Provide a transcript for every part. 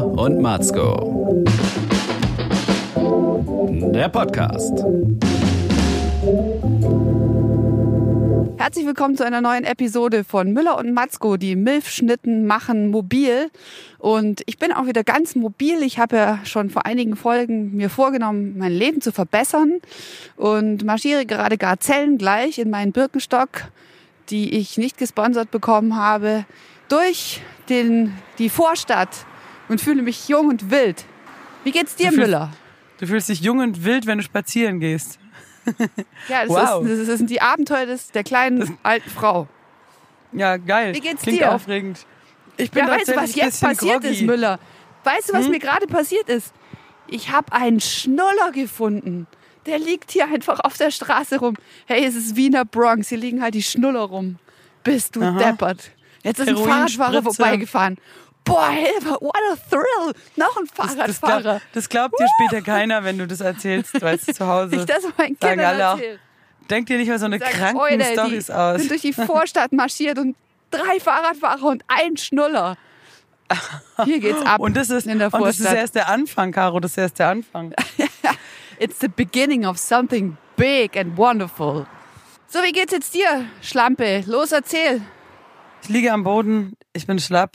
Und Matzko. Der Podcast. Herzlich willkommen zu einer neuen Episode von Müller und Matzko, die Milfschnitten machen mobil. Und ich bin auch wieder ganz mobil. Ich habe ja schon vor einigen Folgen mir vorgenommen, mein Leben zu verbessern und marschiere gerade gar gleich in meinen Birkenstock, die ich nicht gesponsert bekommen habe, durch den, die Vorstadt und fühle mich jung und wild. Wie geht's dir, Du fühlst- Müller? Du fühlst dich jung und wild, wenn du spazieren gehst. Ja, das, Wow. ist, das sind die Abenteuer des, der kleinen alten Frau. Ja, geil. Wie geht's Klingt dir? aufregend. Ich bin Ja, weißt du, was jetzt passiert groggy. ist, Müller? Weißt du, was Hm? mir gerade passiert ist? Ich habe einen Schnuller gefunden. Der liegt hier einfach auf der Straße rum. Hey, es ist Wiener Bronx. Hier liegen halt die Schnuller rum. Bist du Aha. deppert. Jetzt ist ein Fahrradfahrer vorbeigefahren. Boah, Hilfe, what a thrill. Noch ein Das, das, Fahrradfahrer. glaub, das glaubt dir später keiner, wenn du das erzählst, weißt du, zu Hause. ich das meinen Sagen alle auch. Denk dir nicht mal so eine Sag, kranken Oida, die Storys aus. sind durch die Vorstadt marschiert und drei Fahrradfahrer und ein Schnuller. Hier geht's ab Und das ist, in der und das ist Vorstadt. erst der Anfang, Caro, das ist erst der Anfang. It's the beginning of something big and wonderful. So, wie geht's jetzt dir, Schlampe? Los, erzähl. Ich liege am Boden, ich bin schlapp.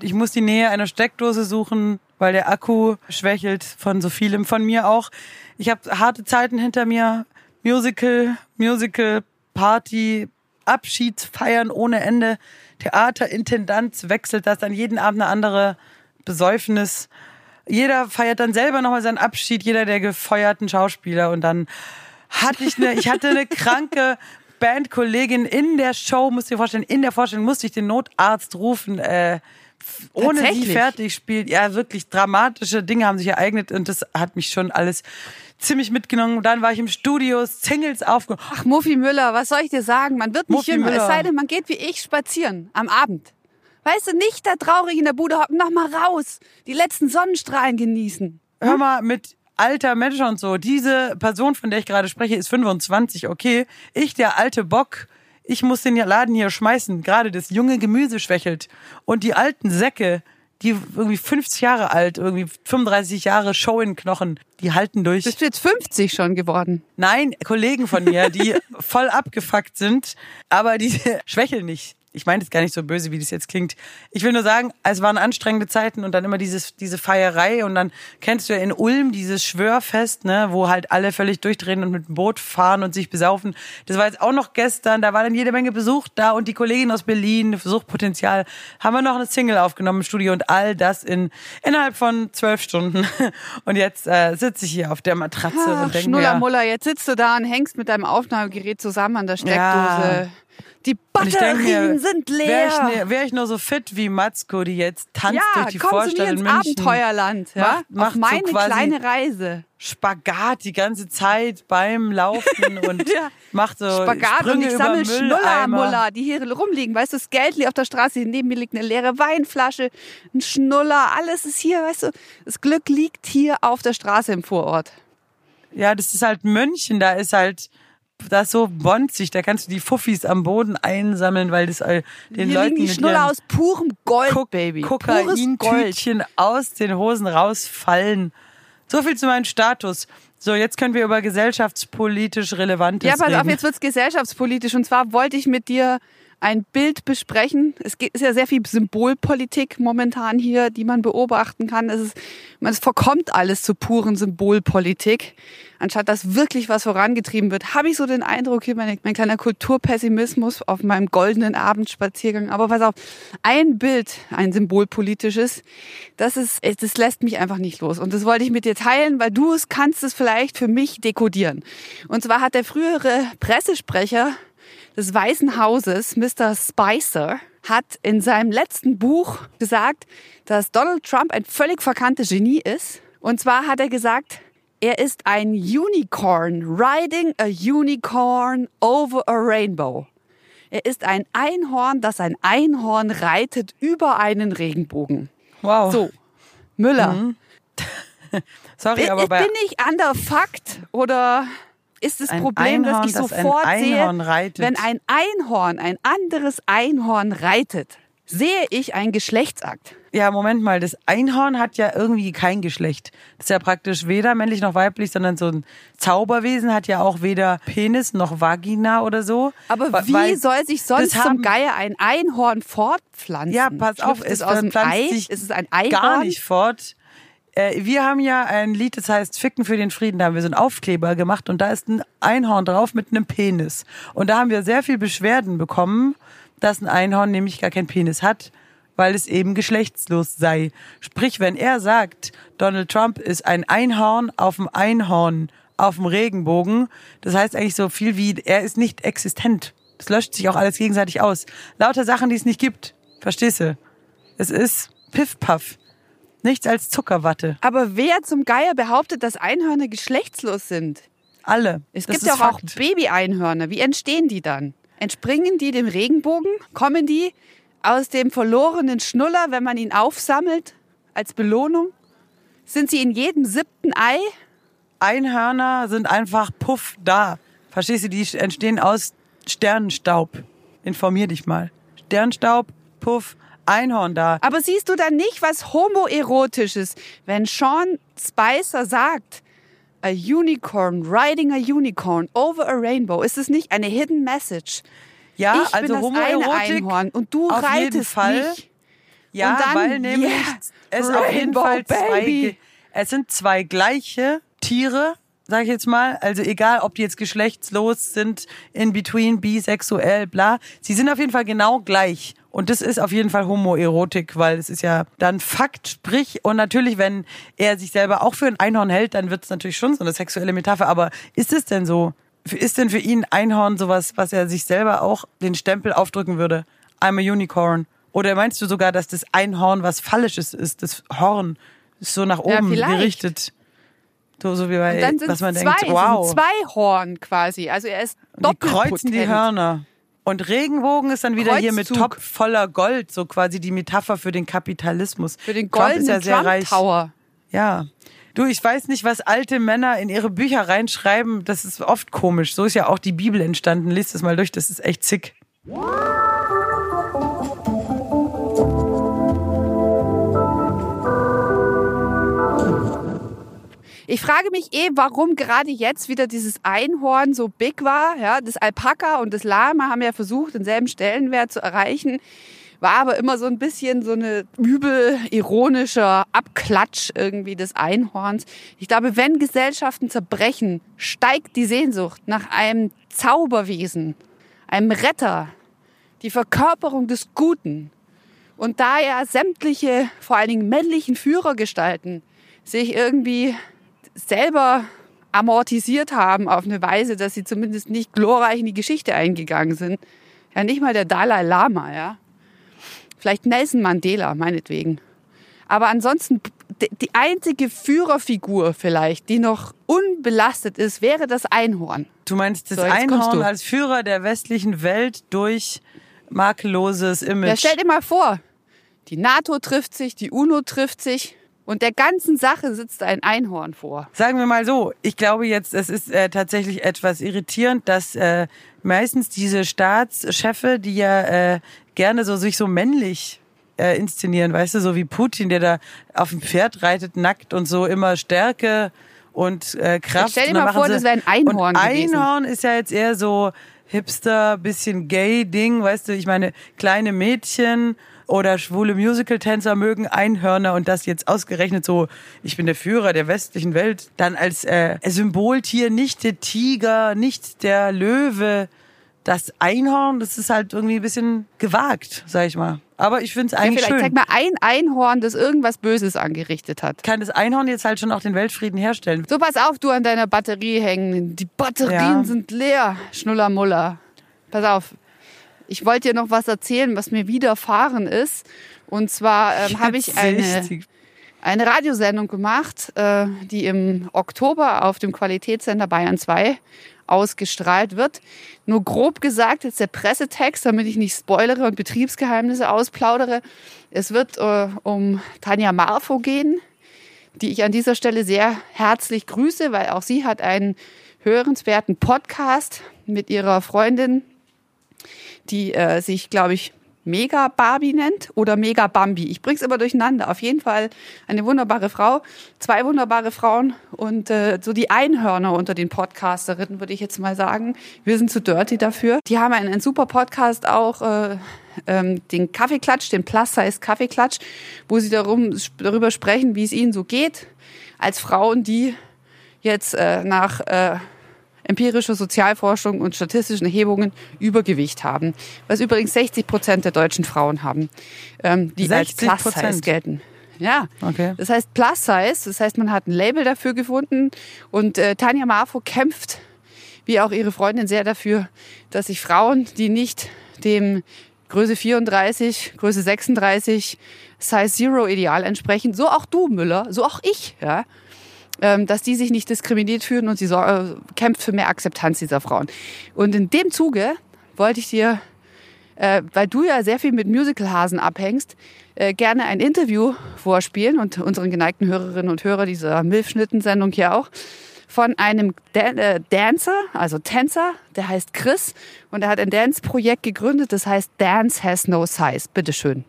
Ich muss die Nähe einer Steckdose suchen, weil der Akku schwächelt von so vielem, von mir auch. Ich habe harte Zeiten hinter mir. Musical, Musical, Party, Abschiedsfeiern ohne Ende. Theaterintendanz wechselt das dann jeden Abend eine andere Besäufnis. Jeder feiert dann selber nochmal seinen Abschied, jeder der gefeuerten Schauspieler. Und dann hatte ich eine, ich hatte eine kranke Bandkollegin in der Show, musst du dir vorstellen, in der Vorstellung musste ich den Notarzt rufen, äh, ohne sie fertig spielt. Ja, wirklich dramatische Dinge haben sich ereignet und das hat mich schon alles ziemlich mitgenommen. Dann war ich im Studio, Singles aufgenommen. Ach, Muffi Müller, was soll ich dir sagen? Man wird nicht Muffi jünger, es sei denn, man geht wie ich spazieren am Abend. Weißt du, nicht da traurig in der Bude hocken, noch mal raus, die letzten Sonnenstrahlen genießen. Hör mal, mit alter Mensch und so. Diese Person, von der ich gerade spreche, ist 25, okay. Ich, der alte Bock, ich muss den Laden hier schmeißen. Gerade das junge Gemüse schwächelt. Und die alten Säcke, die irgendwie 50 Jahre alt, irgendwie 35 Jahre Show in Knochen, die halten durch. Bist du jetzt 50 schon geworden? Nein, Kollegen von mir, die voll abgefuckt sind, aber die schwächeln nicht. Ich meine das gar nicht so böse, wie das jetzt klingt. Ich will nur sagen, es waren anstrengende Zeiten und dann immer dieses, diese Feierei und dann kennst du ja in Ulm dieses Schwörfest, ne, wo halt alle völlig durchdrehen und mit dem Boot fahren und sich besaufen. Das war jetzt auch noch gestern, da war dann jede Menge Besuch da und die Kollegin aus Berlin, Suchtpotenzial, haben wir noch eine Single aufgenommen im Studio und all das in innerhalb von zwölf Stunden. Und jetzt äh, sitze ich hier auf der Matratze Ach, und denke mir, ja, Schnullermuller, jetzt sitzt du da und hängst mit deinem Aufnahmegerät zusammen an der Steckdose. Ja. Die Batterien mir, sind Wäre leer. ich, ne- wär ich nur so fit wie Matzko, die jetzt tanzt ja, durch die Vorstadt mir ins in München. Abenteuerland. Ja? Macht- macht Auf so meine quasi- kleine Reise. Spagat die ganze Zeit beim Laufen und Ja. macht so Spagat Sprünge und ich sammle. Schnullermuller, die hier rumliegen. Weißt du, das Geld liegt auf der Straße, neben mir liegt eine leere Weinflasche, ein Schnuller, alles ist hier, weißt du. Das Glück liegt hier auf der Straße im Vorort. Ja, das ist halt München, da ist halt da ist so bonzig, da kannst du die Fuffis am Boden einsammeln, weil das äh, den hier Leuten die Schnuller aus purem Gold, Ko- Baby. Kokaintütchen aus den Hosen rausfallen. So viel zu meinem Status. So, jetzt können wir über gesellschaftspolitisch Relevantes Ja, pass reden. auf, jetzt wird's gesellschaftspolitisch. Und zwar wollte ich mit dir ein Bild besprechen. Es ist ja sehr viel Symbolpolitik momentan hier, die man beobachten kann. Es, ist, man, es verkommt alles zu puren Symbolpolitik. Anstatt dass wirklich was vorangetrieben wird, habe ich so den Eindruck, hier meine, mein kleiner Kulturpessimismus auf meinem goldenen Abendspaziergang. Aber pass auf, ein Bild, ein symbolpolitisches, das ist, das lässt mich einfach nicht los. Und das wollte ich mit dir teilen, weil du es kannst es vielleicht für mich dekodieren. Und zwar hat der frühere Pressesprecher des Weißen Hauses, Mr. Spicer, hat in seinem letzten Buch gesagt, dass Donald Trump ein völlig verkanntes Genie ist. Und zwar hat er gesagt, er ist ein Unicorn, riding a unicorn over a rainbow. Er ist ein Einhorn, das ein Einhorn reitet über einen Regenbogen. wow. So, Müller, Sorry, bin, aber bei bin ich an der Fakt oder ist das Ein Problem, Einhorn, dass ich das ein sofort sehe, wenn ein Einhorn ein anderes Einhorn reitet, sehe ich einen Geschlechtsakt. Ja, Moment mal, das Einhorn hat ja irgendwie kein Geschlecht. Das ist ja praktisch weder männlich noch weiblich, sondern so ein Zauberwesen hat ja auch weder Penis noch Vagina oder so. Aber wie weil soll sich sonst haben- zum Geier ein Einhorn fortpflanzen? Ja, pass auf, es es aus dem Ei? sich Ist es ein Einhorn? gar nicht fort. Äh, wir haben ja ein Lied, das heißt Ficken für den Frieden. Da haben wir so einen Aufkleber gemacht und da ist ein Einhorn drauf mit einem Penis. Und da haben wir sehr viel Beschwerden bekommen, dass ein Einhorn nämlich gar keinen Penis hat, weil es eben geschlechtslos sei. Sprich, wenn er sagt, Donald Trump ist ein Einhorn auf dem Einhorn auf dem Regenbogen, das heißt eigentlich so viel wie, er ist nicht existent. Das löscht sich auch alles gegenseitig aus. Lauter Sachen, die es nicht gibt. Verstehst du? Es ist Piff-Paff. Nichts als Zuckerwatte. Aber wer zum Geier behauptet, dass Einhörner geschlechtslos sind? Alle. Es das gibt ja auch, auch. Baby-Einhörner. Wie entstehen die dann? Entspringen die dem Regenbogen? Kommen die aus dem verlorenen Schnuller, wenn man ihn aufsammelt als Belohnung? Sind sie in jedem siebten Ei? Einhörner sind einfach puff da. Verstehst du? Die entstehen aus Sternenstaub. Informier dich mal. Sternstaub, puff, Einhorn da. Aber siehst du dann nicht was homoerotisches, wenn Sean Spicer sagt, a unicorn riding a unicorn over a rainbow? Ist es nicht eine hidden message? Ja, ich also bin das eine Einhorn und du auf jeden reitest Fall. mich. Ja, Und dann, weil nämlich yeah, es auf jeden Fall zwei, es sind zwei gleiche Tiere, sag ich jetzt mal. Also egal, ob die jetzt geschlechtslos sind, in between, bisexuell, bla. Sie sind auf jeden Fall genau gleich. Und das ist auf jeden Fall Homoerotik, weil es ist ja dann Fakt, sprich, und natürlich, wenn er sich selber auch für ein Einhorn hält, dann wird es natürlich schon so eine sexuelle Metapher. Aber ist es denn so? Ist denn für ihn Einhorn sowas, was er sich selber auch den Stempel aufdrücken würde? I'm a unicorn. Oder meinst du sogar, dass das Einhorn was Fallisches ist? Das Horn ist so nach Ja, oben vielleicht. gerichtet. So, so wie bei, Und dann sind was man zwei, denkt, wow. sind zwei Horn quasi. Also er ist die doppelt kreuzen die Hörner. Und Regenbogen ist dann wieder hier mit Kreuzzug. Top voller Gold, so quasi die Metapher für den Kapitalismus. Für den Trump goldenen ist ja sehr Trump reich. Tower. Ja. Du, ich weiß nicht, was alte Männer in ihre Bücher reinschreiben. Das ist oft komisch. So ist ja auch die Bibel entstanden. Lest es mal durch, das ist echt zick. Ich frage mich eh, warum gerade jetzt wieder dieses Einhorn so big war. Ja, das Alpaka und das Lama haben ja versucht, denselben Stellenwert zu erreichen. War aber immer so ein bisschen so eine übel ironischer Abklatsch irgendwie des Einhorns. Ich glaube, wenn Gesellschaften zerbrechen, steigt die Sehnsucht nach einem Zauberwesen, einem Retter, die Verkörperung des Guten. Und da ja sämtliche, vor allen Dingen männlichen Führergestalten sich irgendwie selber amortisiert haben auf eine Weise, dass sie zumindest nicht glorreich in die Geschichte eingegangen sind. Ja, nicht mal der Dalai Lama, ja. Vielleicht Nelson Mandela, meinetwegen. Aber ansonsten, die einzige Führerfigur vielleicht, die noch unbelastet ist, wäre das Einhorn. Du meinst das So, Einhorn als Führer der westlichen Welt durch makelloses Ja, Image. stell dir mal vor, die NATO trifft sich, die UNO trifft sich und der ganzen Sache sitzt ein Einhorn vor. Sagen wir mal so, ich glaube jetzt, es ist äh, tatsächlich etwas irritierend, dass äh, meistens diese Staatschefe, die ja äh, gerne so sich so männlich äh, inszenieren, weißt du, so wie Putin, der da auf dem Pferd reitet, nackt und so immer Stärke und äh, Kraft. stell dir mal vor, das wäre ein Einhorn und gewesen. Einhorn ist ja jetzt eher so Hipster, bisschen Gay-Ding, weißt du, ich meine, kleine Mädchen oder schwule Musical-Tänzer mögen Einhörner und das jetzt ausgerechnet so, ich bin der Führer der westlichen Welt, dann als äh, Symboltier nicht der Tiger, nicht der Löwe, das Einhorn, das ist halt irgendwie ein bisschen gewagt, sag ich mal. Aber ich finde es Ja, eigentlich vielleicht zeig schön. mal ein Einhorn, das irgendwas Böses angerichtet hat. Kann das Einhorn jetzt halt schon auch den Weltfrieden herstellen? So, pass auf, du an deiner Batterie hängen. Die Batterien Ja. sind leer, Schnullermuller. Pass auf. Ich wollte dir noch was erzählen, was mir widerfahren ist. Und zwar ähm, habe ich eine, eine Radiosendung gemacht, äh, die im Oktober auf dem Qualitätssender Bayern 2 ausgestrahlt wird. Nur grob gesagt, jetzt der Pressetext, damit ich nicht spoilere und Betriebsgeheimnisse ausplaudere. Es wird äh, um Tanja Marfo gehen, die ich an dieser Stelle sehr herzlich grüße, weil auch sie hat einen hörenswerten Podcast mit ihrer Freundin, die äh, sich, glaube ich, Mega Barbie nennt oder Mega Bambi. Ich bring's immer durcheinander. Auf jeden Fall eine wunderbare Frau, zwei wunderbare Frauen und äh, so die Einhörner unter den Podcasterinnen, würde ich jetzt mal sagen. Wir sind zu dirty dafür. Die haben einen, einen super Podcast auch. Äh, ähm, den Kaffeeklatsch, den Plus-Size Kaffeeklatsch, wo sie darum, darüber sprechen, wie es ihnen so geht als Frauen, die jetzt äh, nach äh, empirischer Sozialforschung und statistischen Erhebungen Übergewicht haben. Was übrigens 60 Prozent der deutschen Frauen haben, ähm, die als Plus-Size gelten. Ja, okay. das heißt Plus Size, das heißt, man hat ein Label dafür gefunden und äh, Tanja Marfo kämpft, wie auch ihre Freundin, sehr dafür, dass sich Frauen, die nicht dem Größe 34, Größe 36, Size Zero Ideal entsprechen, so auch du, Müller, so auch ich, ja, dass die sich nicht diskriminiert fühlen und sie äh, kämpft für mehr Akzeptanz dieser Frauen. Und in dem Zuge wollte ich dir, äh, weil du ja sehr viel mit Musicalhasen abhängst, äh, gerne ein Interview vorspielen und unseren geneigten Hörerinnen und Hörer dieser Milfschnittensendung hier auch von einem Dan äh, Dancer, also Tänzer, der heißt Chris und er hat ein Dance-Projekt gegründet, das heißt Dance Has No Size. Bitteschön.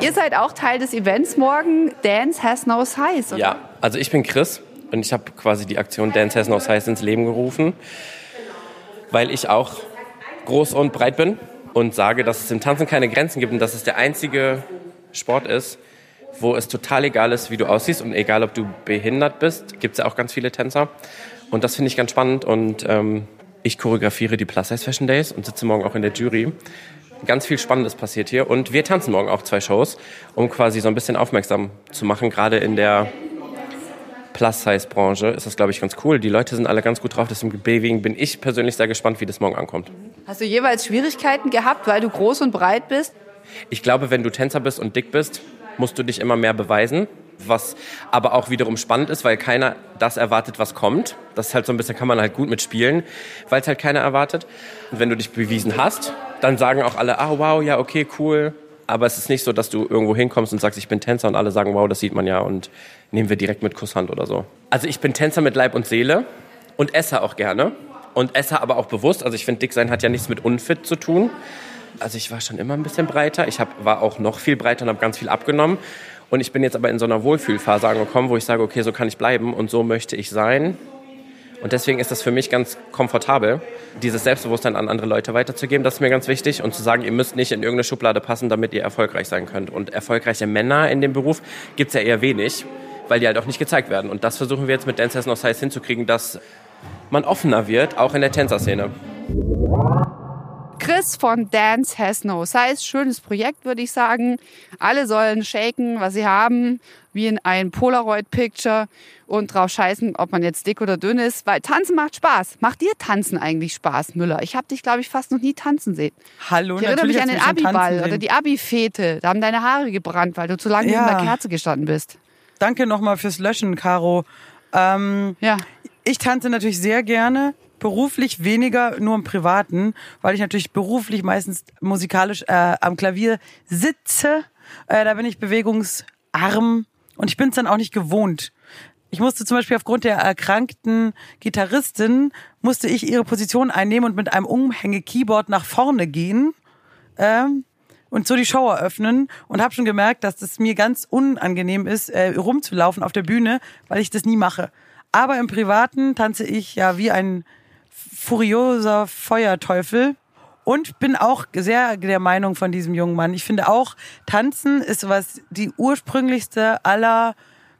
Ihr seid auch Teil des Events morgen, Dance Has No Size, oder? Ja, also ich bin Chris und ich habe quasi die Aktion Dance Has No Size ins Leben gerufen, weil ich auch groß und breit bin und sage, dass es im Tanzen keine Grenzen gibt und dass es der einzige Sport ist, wo es total egal ist, wie du aussiehst und egal, ob du behindert bist, gibt es ja auch ganz viele Tänzer. Und das finde ich ganz spannend und ähm, ich choreografiere die Plus Size Fashion Days und sitze morgen auch in der Jury. Ganz viel Spannendes passiert hier und wir tanzen morgen auch zwei Shows, um quasi so ein bisschen aufmerksam zu machen. Gerade in der Plus-Size-Branche ist das, glaube ich, ganz cool. Die Leute sind alle ganz gut drauf. Deswegen bin ich persönlich sehr gespannt, wie das morgen ankommt. Hast du jeweils Schwierigkeiten gehabt, weil du groß und breit bist? Ich glaube, wenn du Tänzer bist und dick bist, musst du dich immer mehr beweisen. Was aber auch wiederum spannend ist, weil keiner das erwartet, was kommt. Das ist halt so ein bisschen, kann man halt gut mitspielen, weil es halt keiner erwartet. Und wenn du dich bewiesen hast, dann sagen auch alle, ah wow, ja, okay, cool. Aber es ist nicht so, dass du irgendwo hinkommst und sagst, ich bin Tänzer und alle sagen, wow, das sieht man ja und nehmen wir direkt mit Kusshand oder so. Also ich bin Tänzer mit Leib und Seele und esse auch gerne. Und esse aber auch bewusst. Also ich finde, dick sein hat ja nichts mit unfit zu tun. Also ich war schon immer ein bisschen breiter. Ich hab, war auch noch viel breiter und habe ganz viel abgenommen. Und ich bin jetzt aber in so einer Wohlfühlphase angekommen, wo ich sage, okay, so kann ich bleiben und so möchte ich sein. Und deswegen ist das für mich ganz komfortabel, dieses Selbstbewusstsein an andere Leute weiterzugeben. Das ist mir ganz wichtig. Und zu sagen, ihr müsst nicht in irgendeine Schublade passen, damit ihr erfolgreich sein könnt. Und erfolgreiche Männer in dem Beruf gibt es ja eher wenig, weil die halt auch nicht gezeigt werden. Und das versuchen wir jetzt mit Dancers No Size hinzukriegen, dass man offener wird, auch in der Tänzerszene. Chris von Dance Has No Size. Schönes Projekt, würde ich sagen. Alle sollen shaken, was sie haben, wie in ein Polaroid-Picture und drauf scheißen, ob man jetzt dick oder dünn ist. Weil Tanzen macht Spaß. Macht dir Tanzen eigentlich Spaß, Müller? Ich habe dich, glaube ich, fast noch nie tanzen sehen. Hallo, ich erinnere mich an den Abi-Ball oder die Abi-Fete. Da haben deine Haare gebrannt, weil du zu lange ja. neben der Kerze gestanden bist. Danke nochmal fürs Löschen, Caro. Ähm, ja. Ich tanze natürlich sehr gerne beruflich weniger, nur im Privaten, weil ich natürlich beruflich meistens musikalisch äh, am Klavier sitze. Äh, da bin ich bewegungsarm und ich bin es dann auch nicht gewohnt. Ich musste zum Beispiel aufgrund der erkrankten Gitarristin, musste ich ihre Position einnehmen und mit einem Umhänge-Keyboard nach vorne gehen. Ähm, und so die Show eröffnen und habe schon gemerkt, dass es mir ganz unangenehm ist, äh, rumzulaufen auf der Bühne, weil ich das nie mache. Aber im Privaten tanze ich ja wie ein furioser Feuerteufel. Und bin auch sehr der Meinung von diesem jungen Mann. Ich finde auch, Tanzen ist was die ursprünglichste aller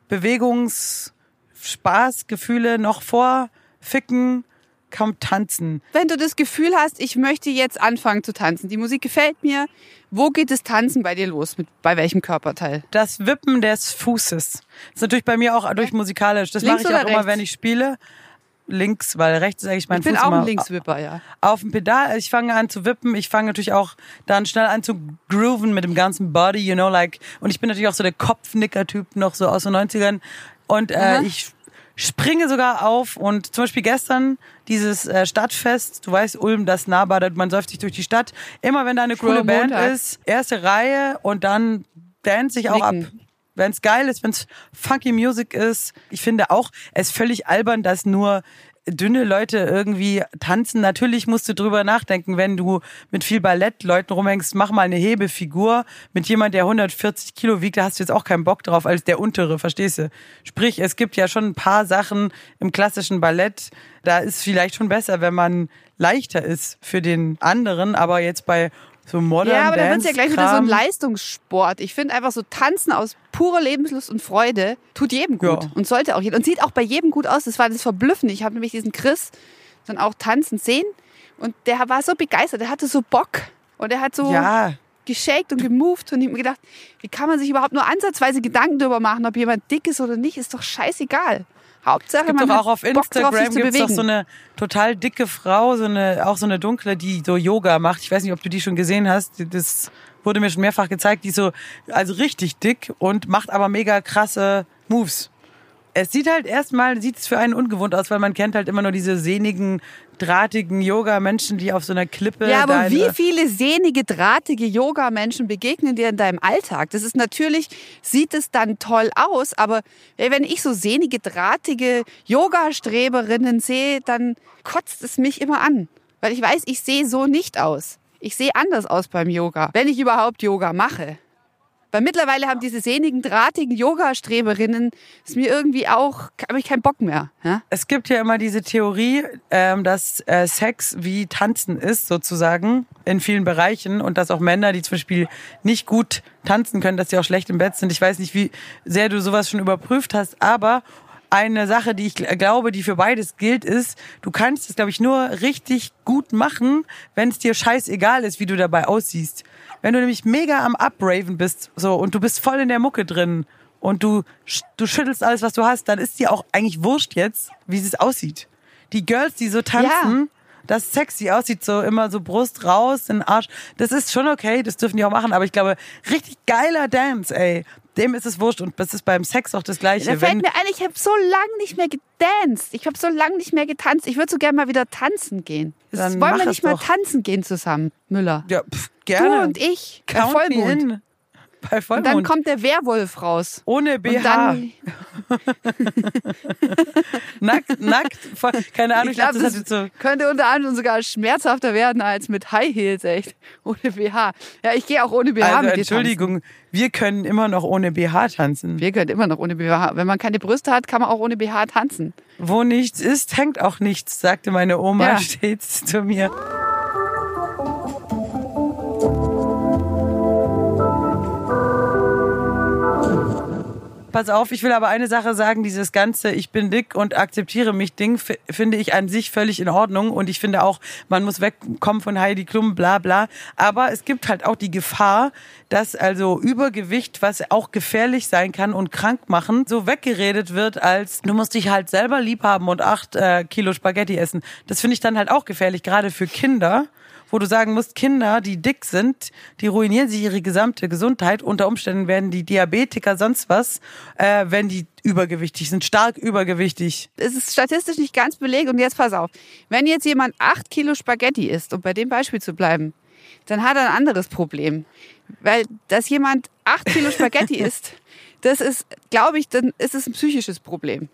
Bewegungsspaßgefühle noch vor Ficken kommt Tanzen. Wenn du das Gefühl hast, ich möchte jetzt anfangen zu tanzen, die Musik gefällt mir, wo geht das Tanzen bei dir los? Mit, bei welchem Körperteil? Das Wippen des Fußes. Das ist natürlich bei mir auch durch musikalisch. Das mache ich auch rechts? immer, wenn ich spiele links, weil rechts ist eigentlich mein ich bin Fuß auch ein Linkswipper, ja. Auf dem Pedal, ich fange an zu wippen, ich fange natürlich auch dann schnell an zu grooven mit dem ganzen Body, you know, like, und ich bin natürlich auch so der Kopfnicker-Typ noch so aus den 90ern und äh, mhm. ich springe sogar auf und zum Beispiel gestern dieses äh, Stadtfest, du weißt, Ulm, das nahbar, man säuft sich durch die Stadt, immer wenn da eine coole Band ist, erste Reihe und dann dance ich auch Nicken. ab wenn es geil ist, wenn es funky Music ist. Ich finde auch, es ist völlig albern, dass nur dünne Leute irgendwie tanzen. Natürlich musst du drüber nachdenken, wenn du mit viel Ballettleuten rumhängst, mach mal eine Hebefigur mit jemand, der 140 Kilo wiegt, da hast du jetzt auch keinen Bock drauf als der untere, verstehst du? Sprich, es gibt ja schon ein paar Sachen im klassischen Ballett, da ist vielleicht schon besser, wenn man leichter ist für den anderen, aber jetzt bei so Modern Ja, aber dann wird's ja gleich wieder so ein Leistungssport. Ich finde einfach so Tanzen aus purer Lebenslust und Freude tut jedem gut Ja. und sollte auch jeder und sieht auch bei jedem gut aus. Das war das Verblüffende. Ich habe nämlich diesen Chris dann auch tanzen sehen und der war so begeistert. Der hatte so Bock und er hat so Ja, geshakt und gemoved und ich hab mir gedacht, wie kann man sich überhaupt nur ansatzweise Gedanken darüber machen, ob jemand dick ist oder nicht, ist doch scheißegal. Hauptsache, gibt man doch auch auf Instagram zu gibt's doch so eine total dicke Frau, so eine auch so eine dunkle, die so Yoga macht. Ich weiß nicht, ob du die schon gesehen hast. Das wurde mir schon mehrfach gezeigt. Die ist so also richtig dick und macht aber mega krasse Moves. Es sieht halt erstmal sieht es für einen ungewohnt aus, weil man kennt halt immer nur diese sehnigen, drahtigen Yoga-Menschen, die auf so einer Klippe. Ja, aber wie viele sehnige, drahtige Yoga-Menschen begegnen dir in deinem Alltag? Das ist natürlich, sieht es dann toll aus, aber ey, wenn ich so sehnige, drahtige Yoga-Streberinnen sehe, dann kotzt es mich immer an. Weil ich weiß, ich sehe so nicht aus. Ich sehe anders aus beim Yoga, wenn ich überhaupt Yoga mache. Weil mittlerweile haben diese sehnigen, drahtigen Yoga-Streberinnen ist mir irgendwie auch, habe ich keinen Bock mehr. Ja? Es gibt ja immer diese Theorie, ähm, dass äh, Sex wie Tanzen ist, sozusagen, in vielen Bereichen und dass auch Männer, die zum Beispiel nicht gut tanzen können, dass sie auch schlecht im Bett sind. Ich weiß nicht, wie sehr du sowas schon überprüft hast, aber eine Sache, die ich gl- glaube, die für beides gilt, ist, du kannst es, glaube ich, nur richtig gut machen, wenn es dir scheißegal ist, wie du dabei aussiehst. Wenn du nämlich mega am Upraven bist, so, und du bist voll in der Mucke drin und du, du schüttelst alles, was du hast, dann ist dir auch eigentlich wurscht jetzt, wie es aussieht. Die Girls, die so tanzen, das sexy aussieht, so immer so Brust raus, den Arsch, das ist schon okay, das dürfen die auch machen, aber ich glaube, richtig geiler Dance, ey. Dem ist es wurscht und das ist beim Sex auch das Gleiche. Da fällt Wenn, mir ein, ich habe so lange nicht mehr gedanced. Ich habe so lange nicht mehr getanzt. Ich würde so gerne mal wieder tanzen gehen. Dann wollen wir nicht mal doch. tanzen gehen zusammen, Müller. ja, pff, du gerne. und ich bei Count me Vollmond. in. Bei Und Vollmond. dann kommt der Werwolf raus. Ohne Und BH. dann, nackt, nackt. Voll, keine Ahnung, ich glaube, das jetzt so. könnte unter anderem sogar schmerzhafter werden als mit High Heels, echt. Ohne BH. Ja, ich gehe auch ohne BH Also mit dir Entschuldigung, wir können immer noch ohne BH tanzen. tanzen. Wir können immer noch ohne BH. Wenn man keine Brüste hat, kann man auch ohne BH tanzen. Wo nichts ist, hängt auch nichts, sagte meine Oma Ja. stets zu mir. Pass auf, ich will aber eine Sache sagen, dieses ganze Ich bin dick und akzeptiere mich Ding finde ich an sich völlig in Ordnung und ich finde auch, man muss wegkommen von Heidi Klum, bla bla. Aber es gibt halt auch die Gefahr, dass also Übergewicht, was auch gefährlich sein kann und krank machen, so weggeredet wird als du musst dich halt selber lieb haben und acht äh, Kilo Spaghetti essen. Das finde ich dann halt auch gefährlich, gerade für Kinder wo du sagen musst, Kinder, die dick sind, die ruinieren sich ihre gesamte Gesundheit. Unter Umständen werden die Diabetiker sonst was, äh, wenn die übergewichtig sind, stark übergewichtig. es ist statistisch nicht ganz belegt. Und jetzt pass auf, wenn jetzt jemand acht Kilo Spaghetti isst, um bei dem Beispiel zu bleiben, dann hat er ein anderes Problem. Weil, dass jemand acht Kilo Spaghetti isst, das ist, glaube ich, dann ist es ein psychisches Problem.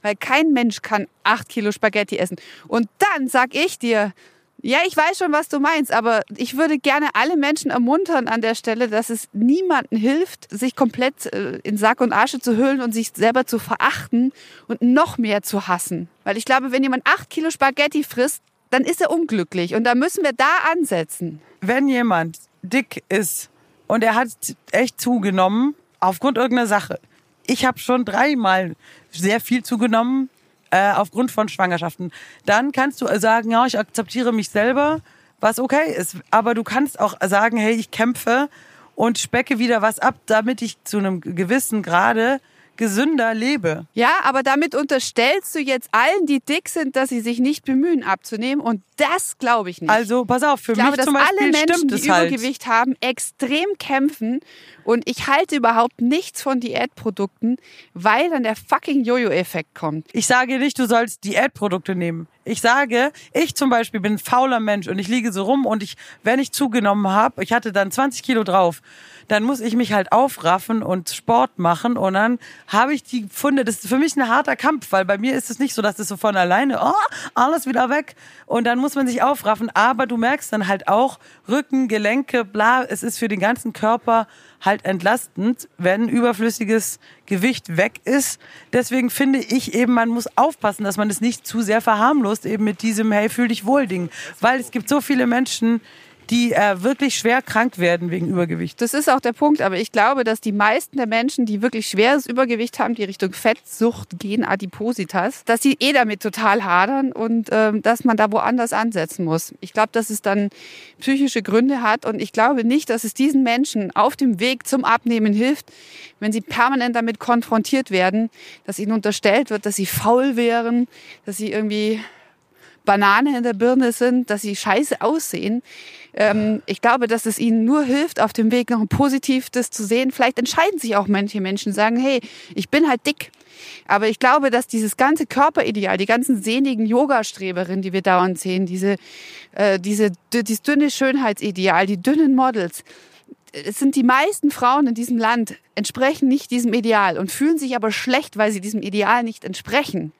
Weil kein Mensch kann acht Kilo Spaghetti essen. Und dann sag ich dir, ja, ich weiß schon, was du meinst, aber ich würde gerne alle Menschen ermuntern an der Stelle, dass es niemandem hilft, sich komplett äh, in Sack und Asche zu hüllen und sich selber zu verachten und noch mehr zu hassen. Weil ich glaube, wenn jemand acht Kilo Spaghetti frisst, dann ist er unglücklich. Und da müssen wir da ansetzen. Wenn jemand dick ist und er hat echt zugenommen aufgrund irgendeiner Sache. Ich habe schon dreimal sehr viel zugenommen äh, aufgrund von Schwangerschaften. Dann kannst du sagen, ja, ich akzeptiere mich selber, was okay ist. Aber du kannst auch sagen, hey, ich kämpfe und specke wieder was ab, damit ich zu einem gewissen Grade gesünder lebe. Ja, aber damit unterstellst du jetzt allen, die dick sind, dass sie sich nicht bemühen abzunehmen. Und das glaube ich nicht. Also pass auf, für Ich glaube, mich dass zum Beispiel alle Menschen, stimmt die halt. Übergewicht haben, extrem kämpfen Und ich halte überhaupt nichts von Diätprodukten, weil dann der fucking Jojo-Effekt kommt. Ich sage nicht, du sollst Diätprodukte nehmen. Ich sage, ich zum Beispiel bin ein fauler Mensch und ich liege so rum und ich, wenn ich zugenommen habe, ich hatte dann 20 Kilo drauf, dann muss ich mich halt aufraffen und Sport machen und dann habe ich die Funde. Das ist für mich ein harter Kampf, weil bei mir ist es nicht so, dass es so von alleine, oh, alles wieder weg und dann muss man sich aufraffen. Aber du merkst dann halt auch Rücken, Gelenke, bla, es ist für den ganzen Körper halt entlastend, wenn überflüssiges Gewicht weg ist. Deswegen finde ich eben, man muss aufpassen, dass man es nicht zu sehr verharmlost, eben mit diesem Hey, fühl dich wohl Ding. Weil es gibt so viele Menschen, die äh, wirklich schwer krank werden wegen Übergewicht. Das ist auch der Punkt, aber ich glaube, dass die meisten der Menschen, die wirklich schweres Übergewicht haben, die Richtung Fettsucht gehen, Adipositas, dass sie eh damit total hadern und ähm, dass man da woanders ansetzen muss. Ich glaube, dass es dann psychische Gründe hat und ich glaube nicht, dass es diesen Menschen auf dem Weg zum Abnehmen hilft, wenn sie permanent damit konfrontiert werden, dass ihnen unterstellt wird, dass sie faul wären, dass sie irgendwie Banane in der Birne sind, dass sie scheiße aussehen. Ähm, ich glaube, dass es ihnen nur hilft, auf dem Weg noch ein Positives zu sehen. Vielleicht entscheiden sich auch manche Menschen, sagen, hey, ich bin halt dick. Aber ich glaube, dass dieses ganze Körperideal, die ganzen sehnigen Yoga-Streberinnen, die wir dauernd sehen, diese, äh, diese, dieses dünne Schönheitsideal, die dünnen Models, es sind die meisten Frauen in diesem Land entsprechen nicht diesem Ideal und fühlen sich aber schlecht, weil sie diesem Ideal nicht entsprechen.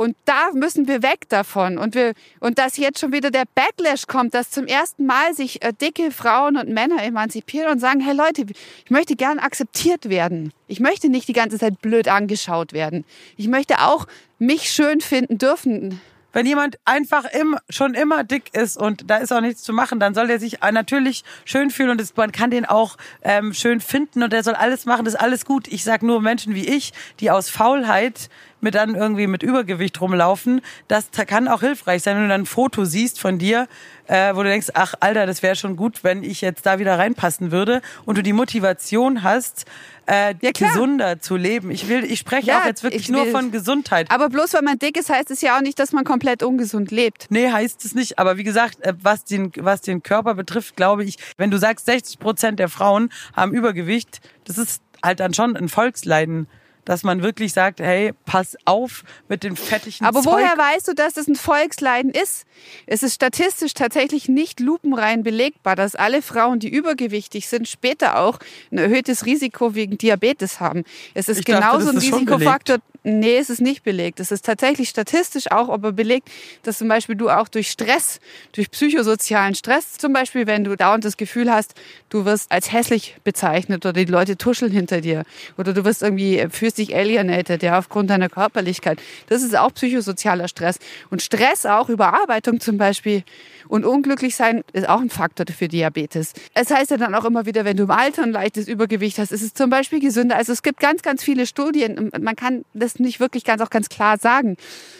Und da müssen wir weg davon. Und, wir, und dass jetzt schon wieder der Backlash kommt, dass zum ersten Mal sich äh, dicke Frauen und Männer emanzipieren und sagen, hey Leute, ich möchte gern akzeptiert werden. Ich möchte nicht die ganze Zeit blöd angeschaut werden. Ich möchte auch mich schön finden dürfen. Wenn jemand einfach im, schon immer dick ist und da ist auch nichts zu machen, dann soll er sich natürlich schön fühlen und es, man kann den auch ähm, schön finden und er soll alles machen, das ist alles gut. Ich sag nur Menschen wie ich, die aus Faulheit mit dann irgendwie mit Übergewicht rumlaufen, das kann auch hilfreich sein, wenn du dann ein Foto siehst von dir, äh, wo du denkst, ach Alter, das wäre schon gut, wenn ich jetzt da wieder reinpassen würde und du die Motivation hast, äh, ja, gesunder zu leben. Ich will, ich spreche ja, auch jetzt wirklich nur von Gesundheit. Aber bloß weil man dick ist, heißt es ja auch nicht, dass man komplett ungesund lebt. Nee, heißt es nicht. Aber wie gesagt, äh, was den, was den Körper betrifft, glaube ich, wenn du sagst, 60 Prozent der Frauen haben Übergewicht, das ist halt dann schon ein Volksleiden dass man wirklich sagt, hey, pass auf mit dem fettigen Aber Zeug. woher weißt du, dass es ein Volksleiden ist? Es ist statistisch tatsächlich nicht lupenrein belegbar, dass alle Frauen, die übergewichtig sind, später auch ein erhöhtes Risiko wegen Diabetes haben. Es ist ich genauso dachte, ein Risikofaktor. Nee, es ist nicht belegt. Es ist tatsächlich statistisch auch aber belegt, dass zum Beispiel du auch durch Stress, durch psychosozialen Stress, zum Beispiel, wenn du dauernd das Gefühl hast, du wirst als hässlich bezeichnet oder die Leute tuscheln hinter dir oder du wirst irgendwie, fühlst dich alienated, ja, aufgrund deiner Körperlichkeit. Das ist auch psychosozialer Stress. Und Stress auch, Überarbeitung zum Beispiel und unglücklich sein ist auch ein Faktor für Diabetes. Es heißt ja dann auch immer wieder, wenn du im Alter ein leichtes Übergewicht hast, ist es zum Beispiel gesünder. Also es gibt ganz, ganz viele Studien. Man kann das nicht wirklich ganz auch ganz klar sagen.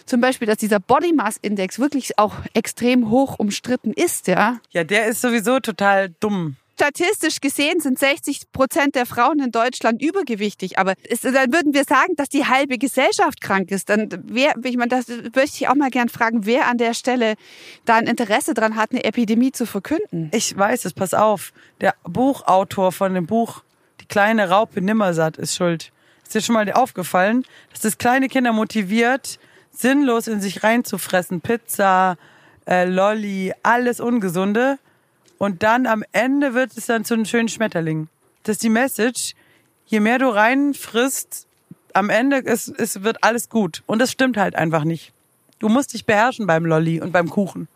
Zum Beispiel, dass dieser Body Mass Index wirklich auch extrem hoch umstritten ist, ja. Ja, der ist sowieso total dumm statistisch gesehen sind 60 Prozent der Frauen in Deutschland übergewichtig. Aber ist, dann würden wir sagen, dass die halbe Gesellschaft krank ist. Dann wer, ich meine, das möchte ich auch mal gern fragen, wer an der Stelle da ein Interesse dran hat, eine Epidemie zu verkünden. Ich weiß es, pass auf. Der Buchautor von dem Buch Die kleine Raupe Nimmersatt ist schuld. Ist dir schon mal aufgefallen, dass das kleine Kinder motiviert, sinnlos in sich reinzufressen? Pizza, äh, Lolli, alles Ungesunde und dann am Ende wird es dann zu einem schönen Schmetterling. Das ist die Message. Je mehr du reinfrisst, am Ende ist, ist, wird alles gut. Und das stimmt halt einfach nicht. Du musst dich beherrschen beim Lolli und beim Kuchen.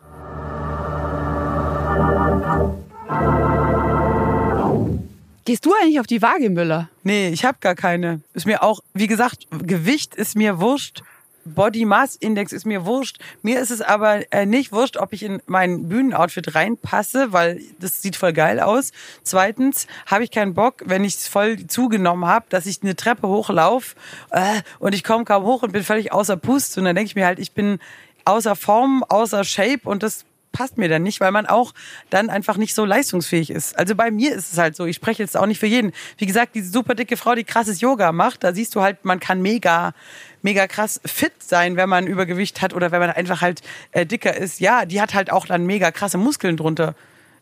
Gehst du eigentlich auf die Waage, Müller? Nee, ich habe gar keine. Ist mir auch, wie gesagt, Gewicht ist mir wurscht. Body Mass Index ist mir wurscht. Mir ist es aber äh, nicht wurscht, ob ich in mein Bühnenoutfit reinpasse, weil das sieht voll geil aus. Zweitens habe ich keinen Bock, wenn ich es voll zugenommen habe, dass ich eine Treppe hochlaufe äh, und ich komme kaum hoch und bin völlig außer Pust. Und dann denke ich mir halt, ich bin außer Form, außer Shape und das passt mir dann nicht, weil man auch dann einfach nicht so leistungsfähig ist. Also bei mir ist es halt so, ich spreche jetzt auch nicht für jeden. Wie gesagt, diese super dicke Frau, die krasses Yoga macht, da siehst du halt, man kann mega mega krass fit sein, wenn man Übergewicht hat oder wenn man einfach halt äh, dicker ist. Ja, die hat halt auch dann mega krasse Muskeln drunter.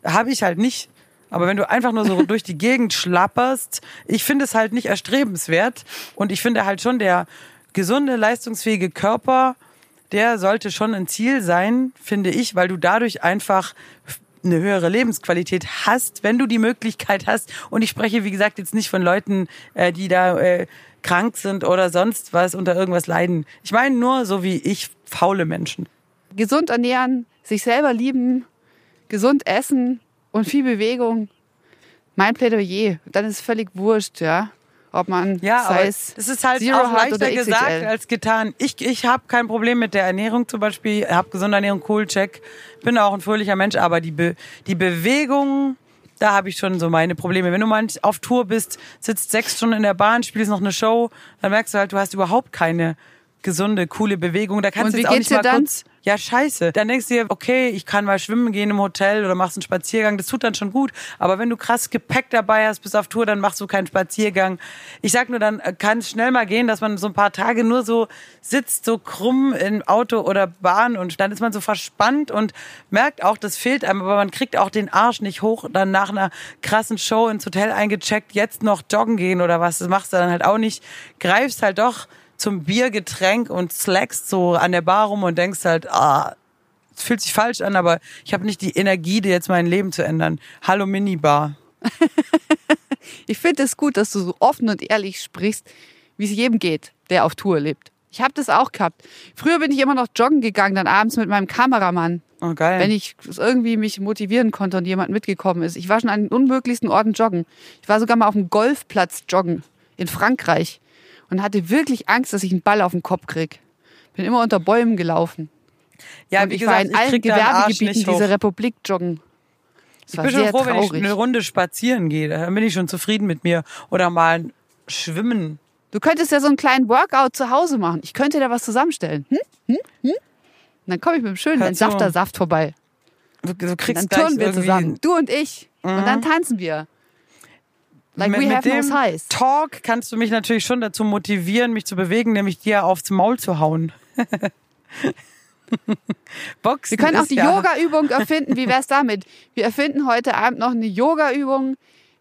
Habe ich halt nicht. Aber wenn du einfach nur so durch die Gegend schlapperst, ich finde es halt nicht erstrebenswert. Und ich finde halt schon, der gesunde, leistungsfähige Körper, der sollte schon ein Ziel sein, finde ich, weil du dadurch einfach eine höhere Lebensqualität hast, wenn du die Möglichkeit hast. Und ich spreche, wie gesagt, jetzt nicht von Leuten, äh, die da äh, krank sind oder sonst was unter irgendwas leiden. Ich meine nur so wie ich, faule Menschen. Gesund ernähren, sich selber lieben, gesund essen und viel Bewegung. Mein Plädoyer. Dann ist völlig wurscht, ja. Ob man Ja, aber Size das ist halt Zero auch leichter gesagt als getan. Ich, ich habe kein Problem mit der Ernährung zum Beispiel. habe gesunde Ernährung, cool, check. Bin auch ein fröhlicher Mensch, aber die, Be die Bewegung, da habe ich schon so meine Probleme. Wenn du mal auf Tour bist, sitzt sechs Stunden in der Bahn, spielst noch eine Show, dann merkst du halt, du hast überhaupt keine gesunde, coole Bewegung. Da kannst du jetzt auch nicht mal dann? kurz. Ja, scheiße. Dann denkst du dir, okay, ich kann mal schwimmen gehen im Hotel oder machst einen Spaziergang. Das tut dann schon gut. Aber wenn du krass Gepäck dabei hast, bist auf Tour, dann machst du keinen Spaziergang. Ich sag nur, dann äh, kann es schnell mal gehen, dass man so ein paar Tage nur so sitzt, so krumm im Auto oder Bahn und dann ist man so verspannt und merkt auch, das fehlt einem, aber man kriegt auch den Arsch nicht hoch, dann nach einer krassen Show ins Hotel eingecheckt, jetzt noch joggen gehen oder was. Das machst du dann halt auch nicht. Greifst halt doch zum Biergetränk und slackst so an der Bar rum und denkst halt, ah, es fühlt sich falsch an, aber ich habe nicht die Energie, dir jetzt mein Leben zu ändern. Hallo Minibar. Ich finde es gut, dass du so offen und ehrlich sprichst, wie es jedem geht, der auf Tour lebt. Ich habe das auch gehabt. Früher bin ich immer noch joggen gegangen, dann abends mit meinem Kameramann, Oh, geil. wenn ich irgendwie mich motivieren konnte und jemand mitgekommen ist. Ich war schon an den unmöglichsten Orten joggen. Ich war sogar mal auf dem Golfplatz joggen in Frankreich und hatte wirklich Angst, dass ich einen Ball auf den Kopf krieg. Bin immer unter Bäumen gelaufen. ja, und wie ich gesagt, war in ich allen Gewerbegebieten dieser Republik joggen. Das Ich bin schon froh, wenn ich traurig. eine Runde spazieren gehe. Dann bin ich schon zufrieden mit mir. Oder mal schwimmen. Du könntest ja so einen kleinen Workout zu Hause machen. Ich könnte da was zusammenstellen. Hm? Hm? Hm? Und dann komme ich mit dem schönen. Entsaftersaft vorbei. Du, du Und kriegst dann gleich turnen wir zusammen. Du und ich. Und dann tanzen wir. Like mit, we mit have no size. Talk kannst du mich natürlich schon dazu motivieren, mich zu bewegen, nämlich dir aufs Maul zu hauen. Boxen Wir können auch die ja, Yoga-Übung erfinden. Wie wär's damit? Wir erfinden heute Abend noch eine Yoga-Übung.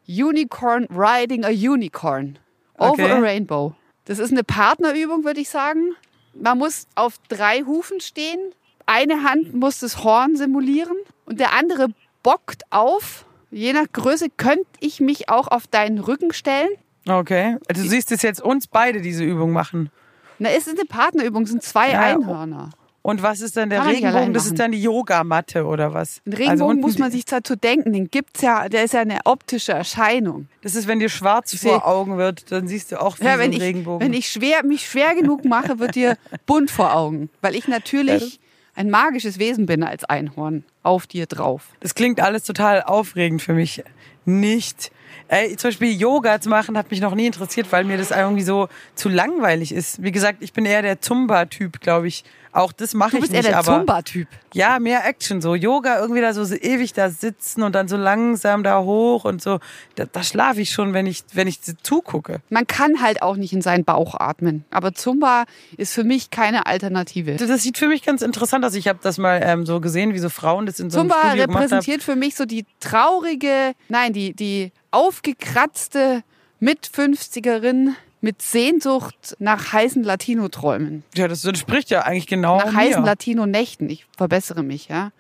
Unicorn Riding a Unicorn. Over Okay. a Rainbow. Das ist eine Partnerübung, würde ich sagen. Man muss auf drei Hufen stehen. Eine Hand muss das Horn simulieren und der andere bockt auf. Je nach Größe könnte ich mich auch auf deinen Rücken stellen. Okay. Also du siehst es jetzt uns beide diese Übung machen. Na, es ist eine Partnerübung, es sind zwei Ja, Einhörner. Und was ist dann der Regenbogen? Das ist dann die Yogamatte oder was? Den Also Regenbogen unten muss man sich dazu denken, den gibt's ja, der ist ja eine optische Erscheinung. Das ist, wenn dir schwarz vor Augen wird, dann siehst du auch Ja, so wenn einen ich, Regenbogen. wenn ich schwer, mich schwer genug mache, wird dir bunt vor Augen. Weil ich natürlich ein magisches Wesen bin als Einhorn auf dir drauf. das klingt alles total aufregend für mich. Nicht. Ey, zum Beispiel Yoga zu machen hat mich noch nie interessiert, weil mir das irgendwie so zu langweilig ist. Wie gesagt, ich bin eher der Zumba-Typ, glaube ich. Auch das mache Du ich bist nicht, eher der Zumba-Typ. ja, mehr Action so. Yoga irgendwie da so ewig da sitzen und dann so langsam da hoch und so. Da, da schlafe ich schon, wenn ich wenn ich zugucke. Man kann halt auch nicht in seinen Bauch atmen. Aber Zumba ist für mich keine Alternative. Das, sieht für mich ganz interessant aus. Ich habe das mal ähm, so gesehen, wie so Frauen das in so einem Zumba Studio gemacht haben. repräsentiert für mich so die traurige, nein, die, die aufgekratzte Mit-50erin mit Sehnsucht nach heißen Latino-Träumen. Ja, das entspricht ja eigentlich genau nach heißen mir. Latino-Nächten. Ich verbessere mich, ja.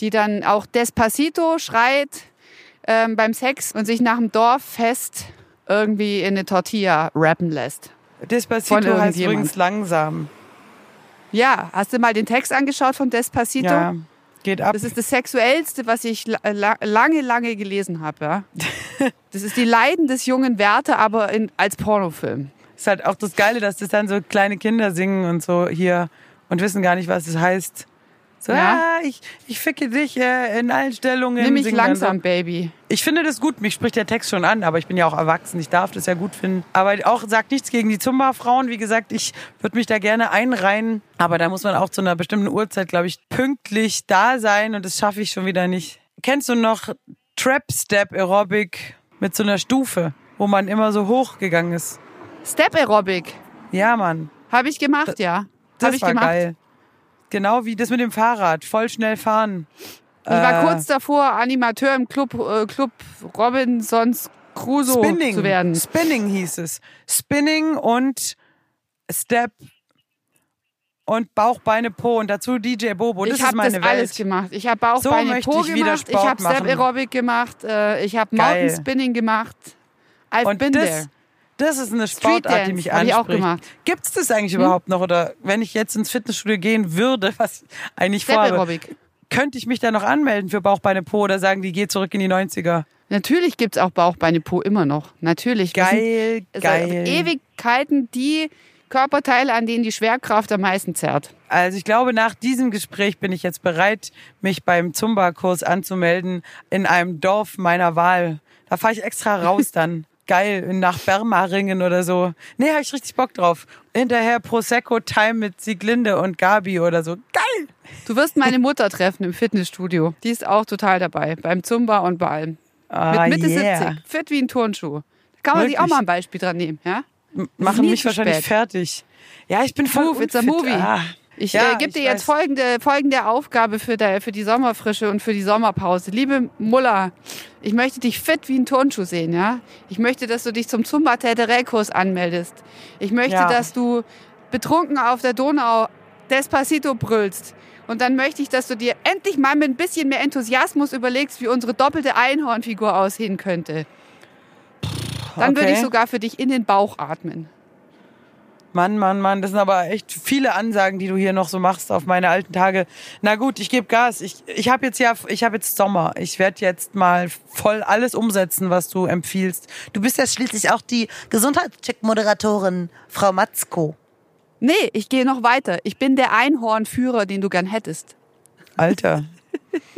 Die dann auch Despacito schreit ähm, beim Sex und sich nach dem Dorffest irgendwie in eine Tortilla rappen lässt. Despacito heißt übrigens langsam. Ja, hast du mal den Text angeschaut von Despacito? Ja, geht ab. Das ist das Sexuellste, was ich la la lange, lange gelesen habe. Ja? Das ist die Leiden des jungen Werther, aber in, als Pornofilm. ist halt auch das Geile, dass das dann so kleine Kinder singen und so hier und wissen gar nicht, was es heißt. So, Ja. ah, ich, ich ficke dich äh, in allen Stellungen. Nimm mich langsam, So. Baby. Ich finde das gut. Mich spricht der Text schon an, aber ich bin ja auch erwachsen. Ich darf das ja gut finden. Aber auch sagt nichts gegen die Zumba-Frauen. Wie gesagt, ich würde mich da gerne einreihen. Aber da muss man auch zu einer bestimmten Uhrzeit, glaube ich, pünktlich da sein. Und das schaffe ich schon wieder nicht. Kennst du noch Trap-Step-Aerobic mit so einer Stufe, wo man immer so hochgegangen ist? Step Aerobic. Ja, Mann. Habe ich gemacht, ja. Das Habe ich war gemacht. geil. Genau wie das mit dem Fahrrad. Voll schnell fahren. Ich war Äh, kurz davor, Animateur im Club, äh, Club Robinsons Crusoe Spinning. zu werden. Spinning hieß es. Spinning und Step und Bauch, Beine, Po und dazu DJ Bobo. Das ich ist habe das Welt. alles gemacht. Ich habe Bauch, So Beine, Po ich gemacht. Ich habe Step. Aerobic gemacht. Äh, ich habe Mountain. Spinning gemacht. I've Und been das, there. Das ist eine Sportart, die mich hab ich anspricht. auch gemacht. Hm? Gibt's das eigentlich überhaupt noch? Oder wenn ich jetzt ins Fitnessstudio gehen würde, was ich eigentlich vorhabe, könnte ich mich da noch anmelden für Bauch, Beine, Po oder sagen, die geht zurück in die 90er? Natürlich gibt's auch Bauch, Beine, Po immer noch. Natürlich. Sind- Geil, geil. Ewigkeiten die Körperteile, an denen die Schwerkraft am meisten zerrt. Also ich glaube, nach diesem Gespräch bin ich jetzt bereit, mich beim Zumba-Kurs anzumelden in einem Dorf meiner Wahl. Da fahre ich extra raus dann. Geil, nach Bermaringen oder so. Nee, habe ich richtig Bock drauf. Hinterher Prosecco-Time mit Sieglinde und Gabi oder so. Geil! Du wirst meine Mutter treffen im Fitnessstudio. Die ist auch total dabei, beim Zumba und bei allem. Ah, Mit Mitte yeah. 70, fit wie ein Turnschuh. Da kann man sich auch Wirklich? mal ein Beispiel dran nehmen, ja? M- Machen mich wahrscheinlich spät. fertig. Ja, ich bin voll Move, it's a unfit. movie. Ah. Ich Ja, äh, gebe dir jetzt weiß. folgende, folgende Aufgabe für, der, für die Sommerfrische und für die Sommerpause. Liebe Muller, ich möchte dich fit wie ein Turnschuh sehen, ja? Ich möchte, dass du dich zum zumba kurs anmeldest. Ich möchte, Ja. dass du betrunken auf der Donau Despacito brüllst. Und dann möchte ich, dass du dir endlich mal mit ein bisschen mehr Enthusiasmus überlegst, wie unsere doppelte Einhornfigur aussehen könnte. Dann würde Okay. ich sogar für dich in den Bauch atmen. Mann, Mann, Mann, das sind aber echt viele Ansagen, die du hier noch so machst auf meine alten Tage. Na gut, ich gebe Gas. Ich, ich habe jetzt ja, ich habe jetzt Sommer. Ich werde jetzt mal voll alles umsetzen, was du empfiehlst. Du bist ja schließlich auch die Gesundheitscheck-Moderatorin, Frau Matzko. Nee, ich gehe noch weiter. Ich bin der Einhornführer, den du gern hättest. Alter.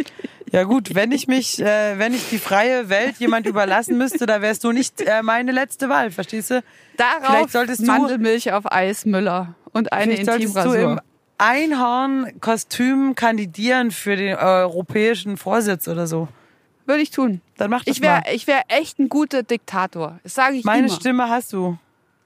Ja gut, wenn ich mich, äh, wenn ich die freie Welt jemand überlassen müsste, da wärst du nicht äh, meine letzte Wahl, verstehst du? Darauf Vielleicht solltest du- Mandelmilch auf Eis Müller und eine Vielleicht solltest du im Intimrasur. Einhorn-Kostüm kandidieren für den europäischen Vorsitz oder so. Würde ich tun. Dann mach das Ich wäre mal. ich wär echt ein guter Diktator. Das sage ich Meine immer. Stimme hast du.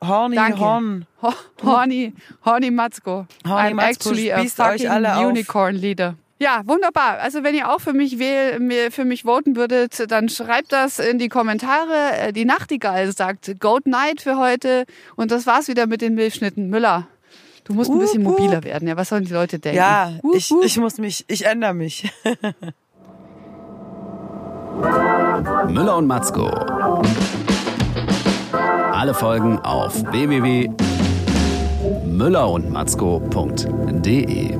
Horny Danke. Horn. Ho Horny, Horny Matzko. Horny I'm Matzko, actually a spießt euch fucking alle. Unicorn Leader. Ja, wunderbar. Also wenn ihr auch für mich wähl, mir- für mich voten würdet, dann schreibt das in die Kommentare. Äh, Die Nachtigall sagt Goat Night für heute. Und das war's wieder mit den Milchschnitten. Müller, du musst ein Wup, bisschen mobiler werden. Ja, was sollen die Leute denken? Ja, Wup, ich, ich muss mich, ich ändere mich. Müller und Matzko. Alle Folgen auf www.müllerundmatzko.de.